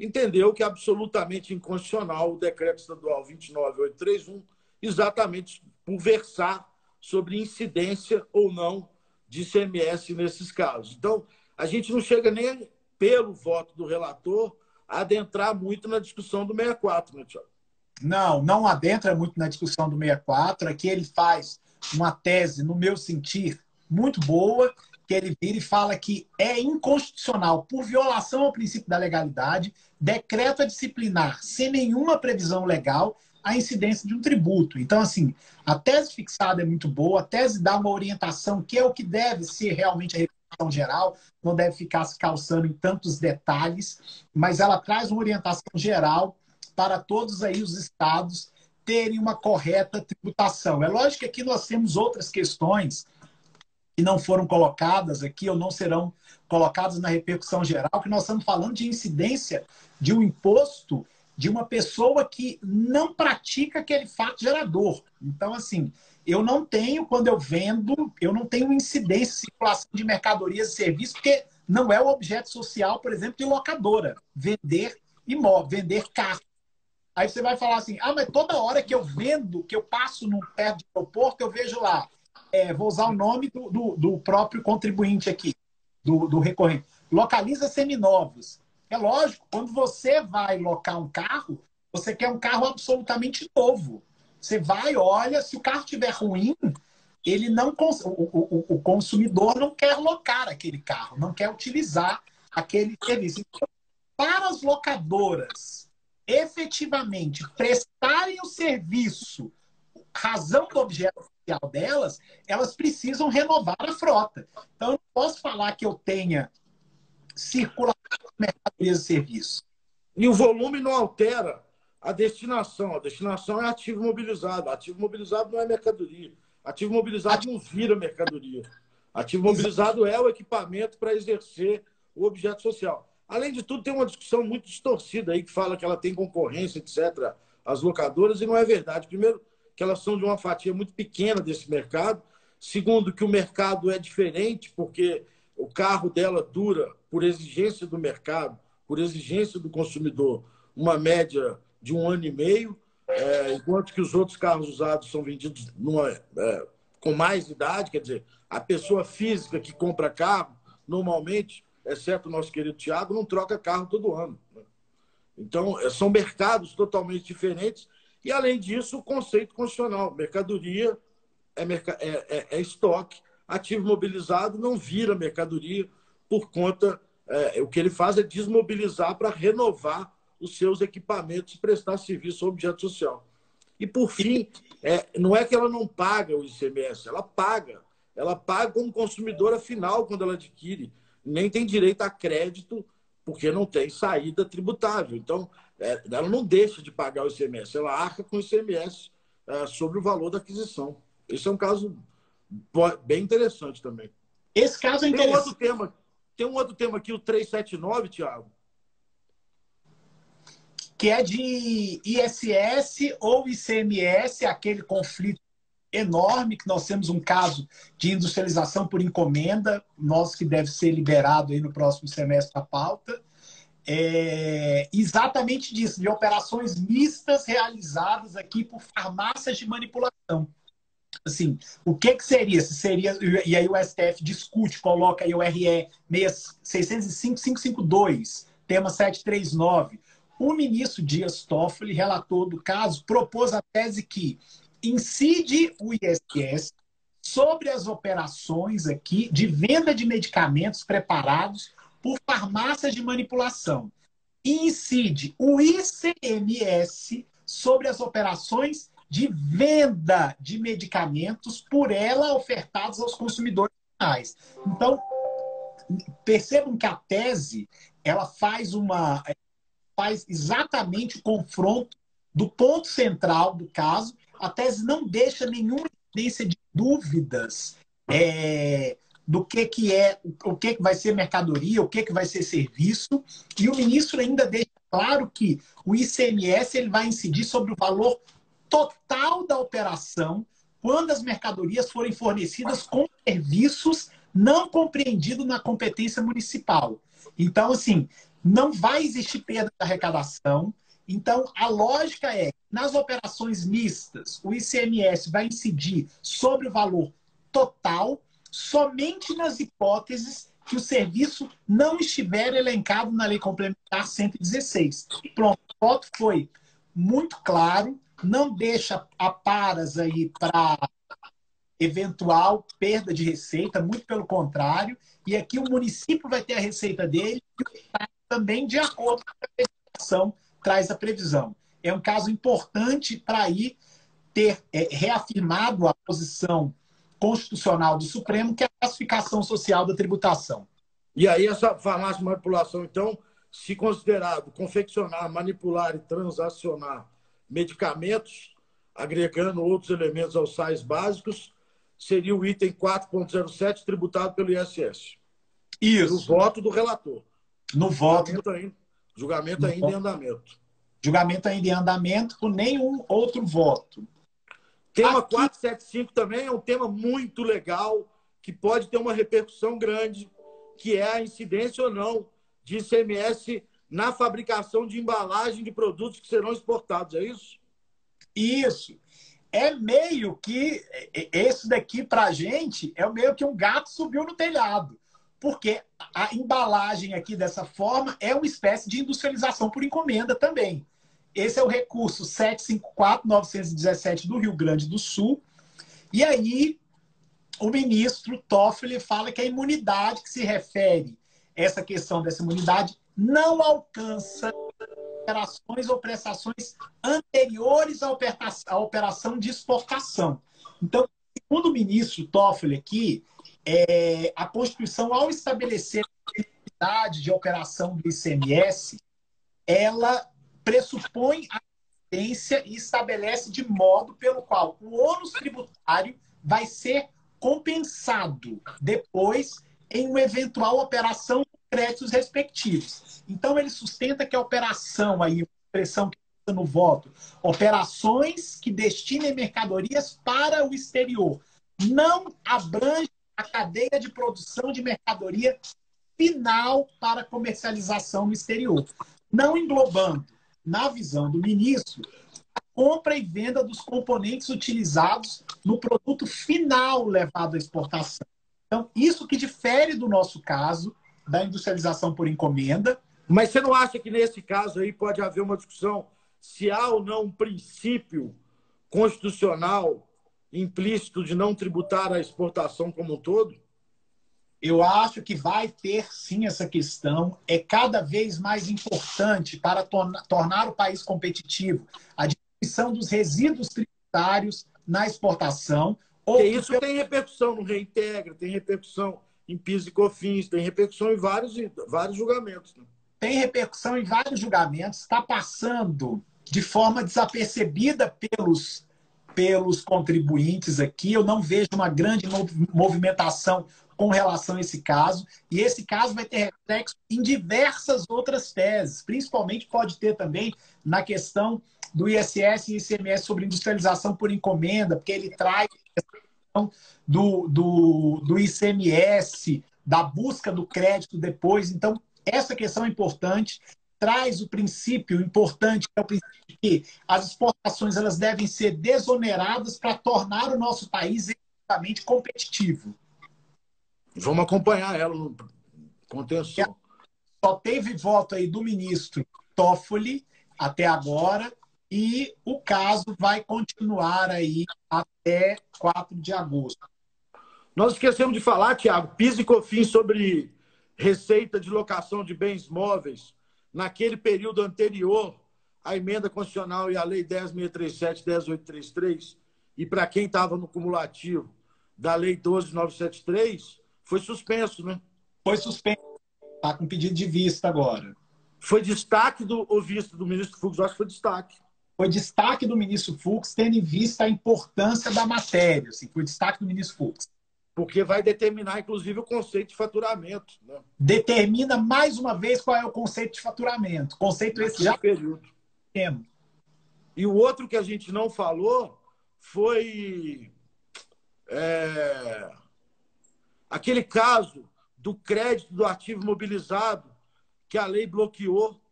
entendeu que é absolutamente inconstitucional o decreto estadual 29831, exatamente por versar sobre incidência ou não de ICMS nesses casos. Então, a gente não chega nem pelo voto do relator a adentrar muito na discussão do 64, né, Tiago? Não, não adentra muito na discussão do 64. Aqui ele faz uma tese, no meu sentir, muito boa, que ele vira e fala que é inconstitucional, por violação ao princípio da legalidade, decreto a disciplinar, sem nenhuma previsão legal, a incidência de um tributo. Então, assim, a tese fixada é muito boa, a tese dá uma orientação que é o que deve ser realmente a reflexão geral, não deve ficar se calçando em tantos detalhes, mas ela traz uma orientação geral para todos aí os estados terem uma correta tributação. É lógico que aqui nós temos outras questões que não foram colocadas aqui ou não serão colocadas na repercussão geral, que nós estamos falando de incidência de um imposto de uma pessoa que não pratica aquele fato gerador. Então, assim, eu não tenho, quando eu vendo, eu não tenho incidência de circulação de mercadorias e serviços, porque não é o objeto social, por exemplo, de locadora, vender imóvel, vender carro. Aí você vai falar assim, ah, mas toda hora que eu vendo, que eu passo no perto do aeroporto, eu vejo lá, é, vou usar o nome do, do, do próprio contribuinte aqui, do, do, recorrente, localiza seminovos. É lógico, quando você vai locar um carro, você quer um carro absolutamente novo. Você vai, olha, se o carro estiver ruim, ele não o, o, o consumidor não quer locar aquele carro, não quer utilizar aquele serviço. Então, para as locadoras efetivamente prestarem o serviço, razão do objeto social delas, elas precisam renovar a frota. Então, eu não posso falar que eu tenha circulação de mercadorias e serviços. E o volume não altera a destinação. A destinação é ativo mobilizado. Ativo mobilizado não é mercadoria. Ativo mobilizado não vira mercadoria. Ativo mobilizado é o equipamento para exercer o objeto social. Além de tudo, tem uma discussão muito distorcida aí que fala que ela tem concorrência, etc., as locadoras, e não é verdade. Primeiro, que elas são de uma fatia muito pequena desse mercado. Segundo, que o mercado é diferente, porque o carro dela dura, por exigência do mercado, por exigência do consumidor, uma média de um ano e meio, é, enquanto que os outros carros usados são vendidos numa, é, com mais idade, quer dizer, a pessoa física que compra carro, normalmente, exceto o nosso querido Tiago, não troca carro todo ano. Né? Então, é, são mercados totalmente diferentes. E, além disso, o conceito constitucional. Mercadoria é, merc... é, é, é estoque, ativo mobilizado não vira mercadoria por conta. É, o que ele faz é desmobilizar para renovar os seus equipamentos e prestar serviço ao objeto social. E, por fim, é, não é que ela não paga o ICMS, ela paga. Ela paga como consumidora final quando ela adquire nem tem direito a crédito porque não tem saída tributável. Então, é, ela não deixa de pagar o ICMS, ela arca com o ICMS é, sobre o valor da aquisição. Esse é um caso bem interessante também. Esse caso é interessante. Tem um outro tema, tem um outro tema aqui, o 379, Tiago. Que é de ISS ou ICMS, aquele conflito enorme, que nós temos um caso de industrialização por encomenda, nosso que deve ser liberado aí no próximo semestre a pauta. É exatamente disso, de operações mistas realizadas aqui por farmácias de manipulação. Assim, o que, que seria? Se seria e aí o STF discute, coloca aí o RE 605-552, tema 739. O ministro Dias Toffoli, relator do caso, propôs a tese que incide o ISS sobre as operações aqui de venda de medicamentos preparados por farmácias de manipulação. E incide o ICMS sobre as operações de venda de medicamentos por ela ofertados aos consumidores finais. Então, percebam que a tese ela faz uma faz exatamente o confronto do ponto central do caso a tese não deixa nenhuma evidência de dúvidas é, do que, que é, o que, que vai ser mercadoria, o que, que vai ser serviço, e o ministro ainda deixa claro que o ICMS ele vai incidir sobre o valor total da operação quando as mercadorias forem fornecidas com serviços não compreendidos na competência municipal. Então, assim, não vai existir perda de arrecadação, então, a lógica é, nas operações mistas, o ICMS vai incidir sobre o valor total somente nas hipóteses que o serviço não estiver elencado na Lei Complementar 116. E pronto, o voto foi muito claro, não deixa aparas aí para eventual perda de receita, muito pelo contrário. E aqui o município vai ter a receita dele e o Estado também de acordo com a legislação traz a previsão. É um caso importante para aí ter é, reafirmado a posição constitucional do Supremo, que é a classificação social da tributação. E aí essa farmácia de manipulação, então, se considerado confeccionar, manipular e transacionar medicamentos, agregando outros elementos aos sais básicos, seria o item 4.07 tributado pelo ISS. Isso. No voto do relator. No voto. Ainda, julgamento ainda em andamento. Julgamento ainda em andamento com nenhum outro voto. Tema Aqui... 475 também é um tema muito legal, que pode ter uma repercussão grande, que é a incidência ou não de ICMS na fabricação de embalagem de produtos que serão exportados, é isso? Isso é meio que esse daqui para a gente é meio que um gato subiu no telhado, porque a embalagem aqui dessa forma é uma espécie de industrialização por encomenda também. Esse é o recurso 754-917 do Rio Grande do Sul. E aí o ministro Toffoli fala que a imunidade que se refere essa questão dessa imunidade não alcança operações ou prestações anteriores à operação de exportação. Então, segundo o ministro Toffoli aqui, é, a Constituição, ao estabelecer a necessidade de operação do ICMS, ela pressupõe a existência e estabelece de modo pelo qual o ônus tributário vai ser compensado depois em uma eventual operação créditos respectivos. Então, ele sustenta que a operação, aí, expressão que no voto, operações que destinem mercadorias para o exterior, não abrange a cadeia de produção de mercadoria final para comercialização no exterior, não englobando, na visão do ministro, a compra e venda dos componentes utilizados no produto final levado à exportação. Então, isso que difere do nosso caso, da industrialização por encomenda. Mas você não acha que nesse caso aí pode haver uma discussão se há ou não um princípio constitucional implícito de não tributar a exportação como um todo? Eu acho que vai ter sim essa questão. É cada vez mais importante para tornar o país competitivo a diminuição dos resíduos tributários na exportação. Porque isso tem repercussão no reintegra, tem repercussão em PIS e COFINS, tem repercussão em vários, vários julgamentos. Né? Tem repercussão em vários julgamentos, está passando de forma desapercebida pelos, pelos contribuintes aqui. Eu não vejo uma grande movimentação com relação a esse caso, e esse caso vai ter reflexo em diversas outras teses, principalmente pode ter também na questão do ISS e ICMS sobre industrialização por encomenda, porque ele traz do, do, do ICMS, da busca do crédito depois. Então, essa questão é importante. Traz o princípio importante, que é o princípio que as exportações elas devem ser desoneradas para tornar o nosso país economicamente competitivo. Vamos acompanhar ela no contenção. Só teve voto aí do ministro Toffoli até agora e o caso vai continuar aí até 4 de agosto. Nós esquecemos de falar, Tiago, PIS e COFINS sobre receita de locação de bens móveis naquele período anterior à emenda constitucional e à lei 10.637, 10.833, e para quem estava no cumulativo da lei 12.973, foi suspenso, né? Foi suspenso. Está com pedido de vista agora. Foi destaque do o visto do ministro Fux, acho que foi destaque foi destaque do ministro Fux, tendo em vista a importância da matéria. Assim, foi destaque do ministro Fux. Porque vai determinar, inclusive, o conceito de faturamento. Né? Determina, mais uma vez, qual é o conceito de faturamento. Conceito esse já período. Temos. E o outro que a gente não falou foi é, aquele caso do crédito do ativo mobilizado que a lei bloqueou.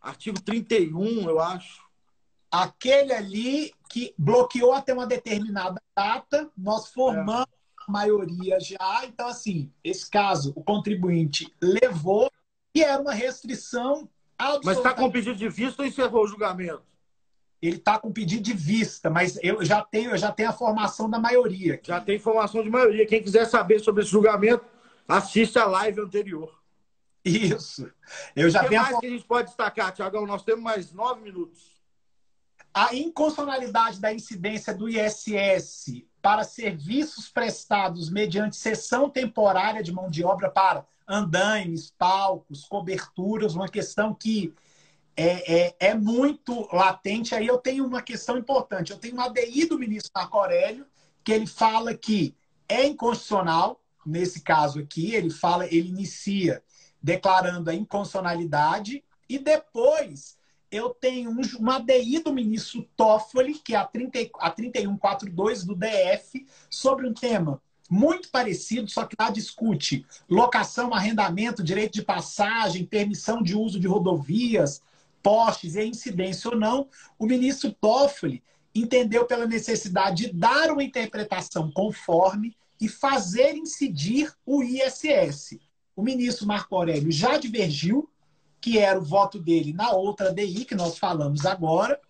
Artigo 31, eu acho aquele ali que bloqueou até uma determinada data, nós formamos é. Maioria já. Então, assim, esse caso, o contribuinte levou e era uma restrição absoluta. Mas está com pedido de vista ou encerrou o julgamento? ele está com pedido de vista, mas eu já tenho, eu já tenho a formação da maioria. Aqui. Já tem formação de maioria. Quem quiser saber sobre esse julgamento, assiste a live anterior. Isso. Eu já o que tenho mais a... que a gente pode destacar, Tiagão? Nós temos mais nove minutos. A inconstitucionalidade da incidência do ISS para serviços prestados mediante cessão temporária de mão de obra para andaimes, palcos, coberturas, uma questão que é, é, é, muito latente. Aí eu tenho uma questão importante. Eu tenho uma ADI do ministro Marco Aurélio, que ele fala que é inconstitucional, nesse caso aqui, ele fala, ele inicia declarando a inconstitucionalidade, e depois eu tenho uma ADI do ministro Toffoli, que é a, 30, a 3142 do DF, sobre um tema muito parecido, só que lá discute locação, arrendamento, direito de passagem, permissão de uso de rodovias, postes e incidência ou não. O ministro Toffoli entendeu pela necessidade de dar uma interpretação conforme e fazer incidir o ISS. O ministro Marco Aurélio já divergiu, que era o voto dele na outra DI, que nós falamos agora,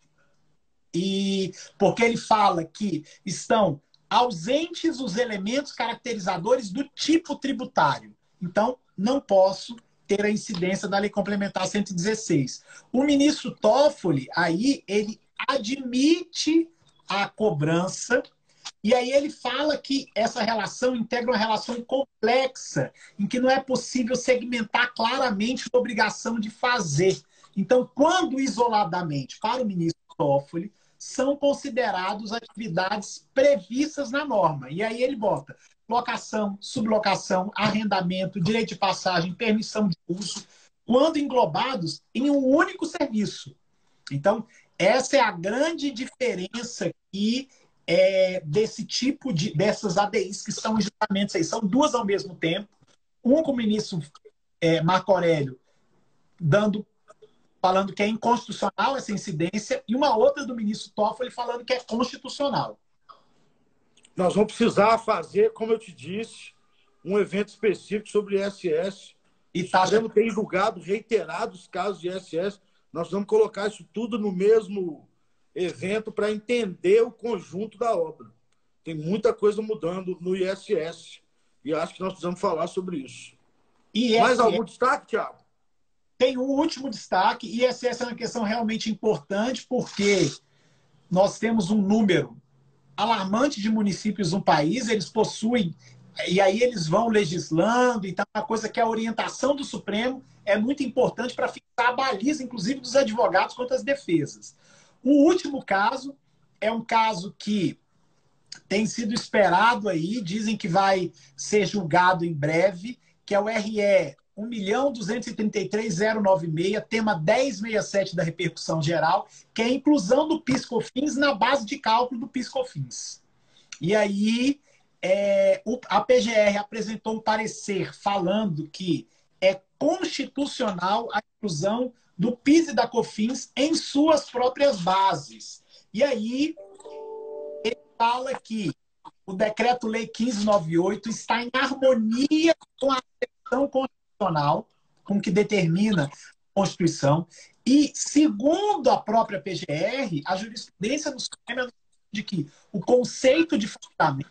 e porque ele fala que estão ausentes os elementos caracterizadores do tipo tributário. Então, não posso ter a incidência da Lei Complementar 116. O ministro Toffoli, aí, ele admite a cobrança e aí ele fala que essa relação integra uma relação complexa, em que não é possível segmentar claramente a obrigação de fazer. Então, quando isoladamente, para o ministro Toffoli, são considerados atividades previstas na norma. E aí ele bota locação, sublocação, arrendamento, direito de passagem, permissão de uso, quando englobados em um único serviço. Então, essa é a grande diferença que é, desse tipo de dessas ADIs que são justamente aí. São duas ao mesmo tempo. Um com o ministro é, Marco Aurélio dando falando que é inconstitucional essa incidência e uma outra do ministro Toffoli falando que é constitucional. Nós vamos precisar fazer, como eu te disse, um evento específico sobre ISS. E tá... O Supremo tem julgado reiterados casos de ISS. Nós vamos colocar isso tudo no mesmo evento para entender o conjunto da obra. Tem muita coisa mudando no ISS e acho que nós precisamos falar sobre isso. ISS... Mais algum destaque, Tiago? Tem um último destaque. ISS é uma questão realmente importante porque nós temos um número alarmante de municípios no país, eles possuem, e aí eles vão legislando, então é uma coisa que a orientação do Supremo é muito importante para fixar a baliza, inclusive dos advogados contra as defesas. O último caso é um caso que tem sido esperado aí, dizem que vai ser julgado em breve, que é o RE 1.233.096, tema 1067 da repercussão geral, que é a inclusão do PiscoFins na base de cálculo do PiscoFins. E aí é, o, a PGR apresentou um parecer falando que é constitucional a inclusão do PIS e da COFINS em suas próprias bases. E aí, ele fala que o decreto-lei 1598 está em harmonia com a questão constitucional, com que determina a Constituição, e, segundo a própria PGR, a jurisprudência do Supremo de que o conceito de fundamento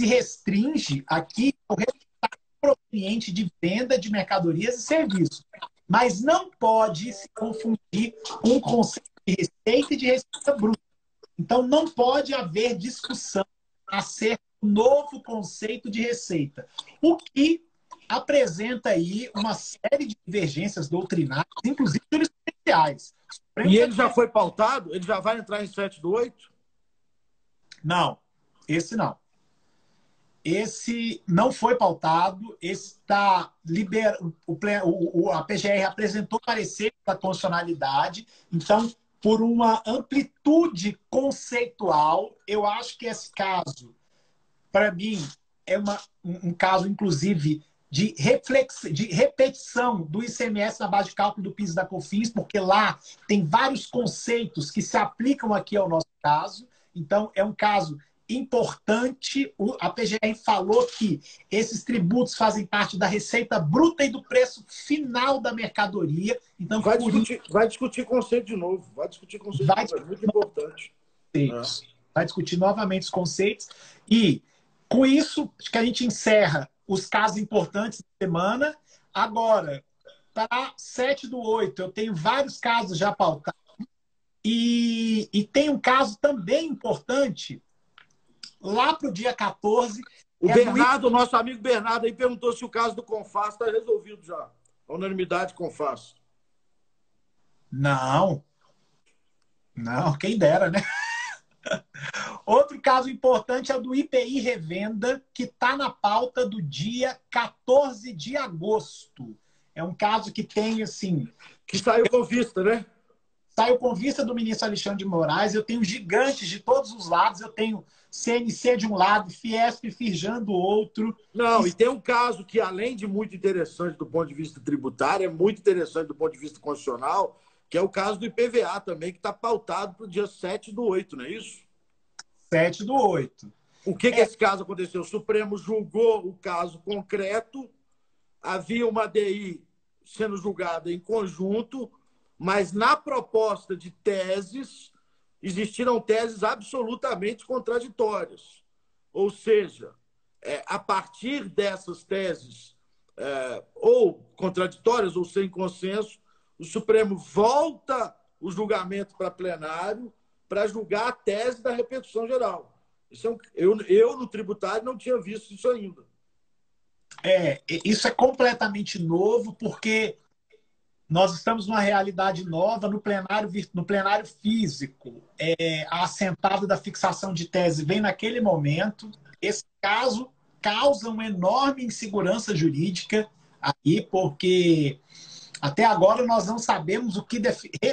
se restringe aqui ao resultado proveniente de venda de mercadorias e serviços mas não pode se confundir com o conceito de receita e de receita bruta. Então, não pode haver discussão acerca do novo conceito de receita, o que apresenta aí uma série de divergências doutrinárias, inclusive jurisprudenciais. E ele já foi pautado? Ele já vai entrar em 7 do 8? Não, esse não. Esse não foi pautado, está liber... o, o, a PGR apresentou parecer da constitucionalidade, então, por uma amplitude conceitual, eu acho que esse caso, para mim, é uma, um, caso, inclusive, de, reflex... de repetição do ICMS na base de cálculo do PIS da COFINS, porque lá tem vários conceitos que se aplicam aqui ao nosso caso. Então, é um caso importante, a PGR falou que esses tributos fazem parte da receita bruta e do preço final da mercadoria. Então, vai, discutir, vai discutir conceito de novo. Vai discutir conceito vai de novo. É muito importante. É. Vai discutir novamente os conceitos. E, com isso, acho que a gente encerra os casos importantes da semana. Agora, para 7 do 8, eu tenho vários casos já pautados. E, e tem um caso também importante lá para o dia 14. O é Bernardo, nosso amigo Bernardo, aí perguntou se o caso do Confas está resolvido já. A unanimidade Confas. Não. Não, quem dera, né? Outro caso importante é o do IPI Revenda, que está na pauta do dia 14 de agosto. É um caso que tem, assim. Que saiu com vista, né? Saiu com vista do ministro Alexandre de Moraes. Eu tenho gigantes de todos os lados. Eu tenho CNC de um lado, Fiesp e Firjan do outro. Não, e tem um caso que, além de muito interessante do ponto de vista tributário, é muito interessante do ponto de vista constitucional, que é o caso do IPVA também, que está pautado para o dia 7 do 8, não é isso? 7 do 8. O que, é... que esse caso aconteceu? O Supremo julgou o caso concreto, havia uma DI sendo julgada em conjunto, mas na proposta de teses existiram teses absolutamente contraditórias. Ou seja, é, a partir dessas teses, é, ou contraditórias ou sem consenso, o Supremo volta o julgamento para plenário para julgar a tese da repercussão geral. Isso é um, eu, eu, no tributário, não tinha visto isso ainda. É, isso é completamente novo, porque nós estamos numa realidade nova no plenário, no plenário físico. É, a assentada da fixação de tese vem naquele momento. Esse caso causa uma enorme insegurança jurídica aí, porque até agora nós não sabemos o que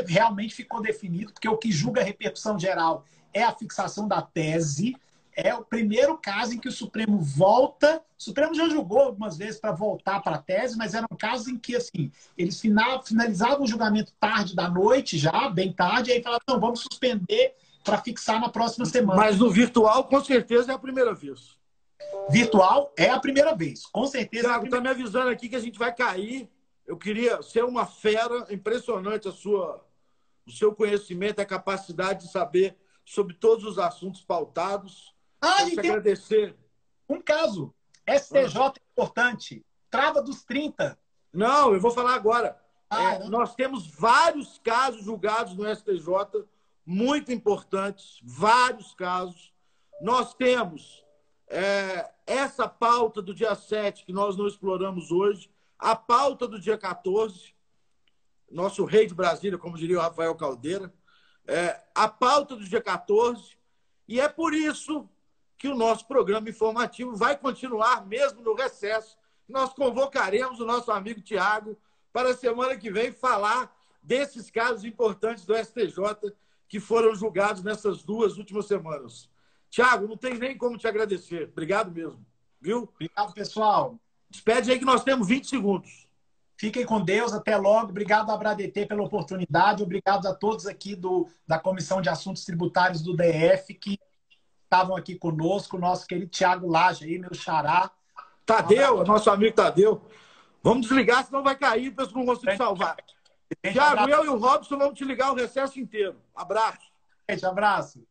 realmente ficou definido, porque o que julga a repercussão geral é a fixação da tese é o primeiro caso em que o Supremo volta. O Supremo já julgou algumas vezes para voltar para a tese, mas eram casos em que assim eles finalizavam o julgamento tarde da noite, já, bem tarde, e aí falavam, não, vamos suspender para fixar na próxima semana. Mas no virtual, com certeza, é a primeira vez. Virtual é a primeira vez, com certeza. Tiago, está é me avisando aqui que a gente vai cair. Eu queria ser uma fera, impressionante a sua, o seu conhecimento, a capacidade de saber sobre todos os assuntos pautados. Ah, agradecer. Um caso. STJ ah. importante. Trava dos 30. Não, eu vou falar agora. Ah, é, nós temos vários casos julgados no STJ, muito importantes, vários casos. Nós temos é, essa pauta do dia 7, que nós não exploramos hoje, a pauta do dia 14, nosso rei de Brasília, como diria o Rafael Caldeira, é, a pauta do dia 14, e é por isso que o nosso programa informativo vai continuar mesmo no recesso. Nós convocaremos o nosso amigo Tiago para a semana que vem falar desses casos importantes do STJ que foram julgados nessas duas últimas semanas. Tiago, não tem nem como te agradecer. Obrigado mesmo. Viu? Obrigado, pessoal. Despede aí que nós temos 20 segundos. Fiquem com Deus, até logo. Obrigado à Bradetê pela oportunidade. Obrigado a todos aqui do, da Comissão de Assuntos Tributários do DF que estavam aqui conosco, o nosso querido Tiago Laje aí, meu xará. Tadeu, nosso amigo Tadeu. Vamos desligar, senão vai cair, o pessoal não consegue salvar. Tiago, eu e o Robson vamos te ligar o recesso inteiro. Abraço. Gente, abraço.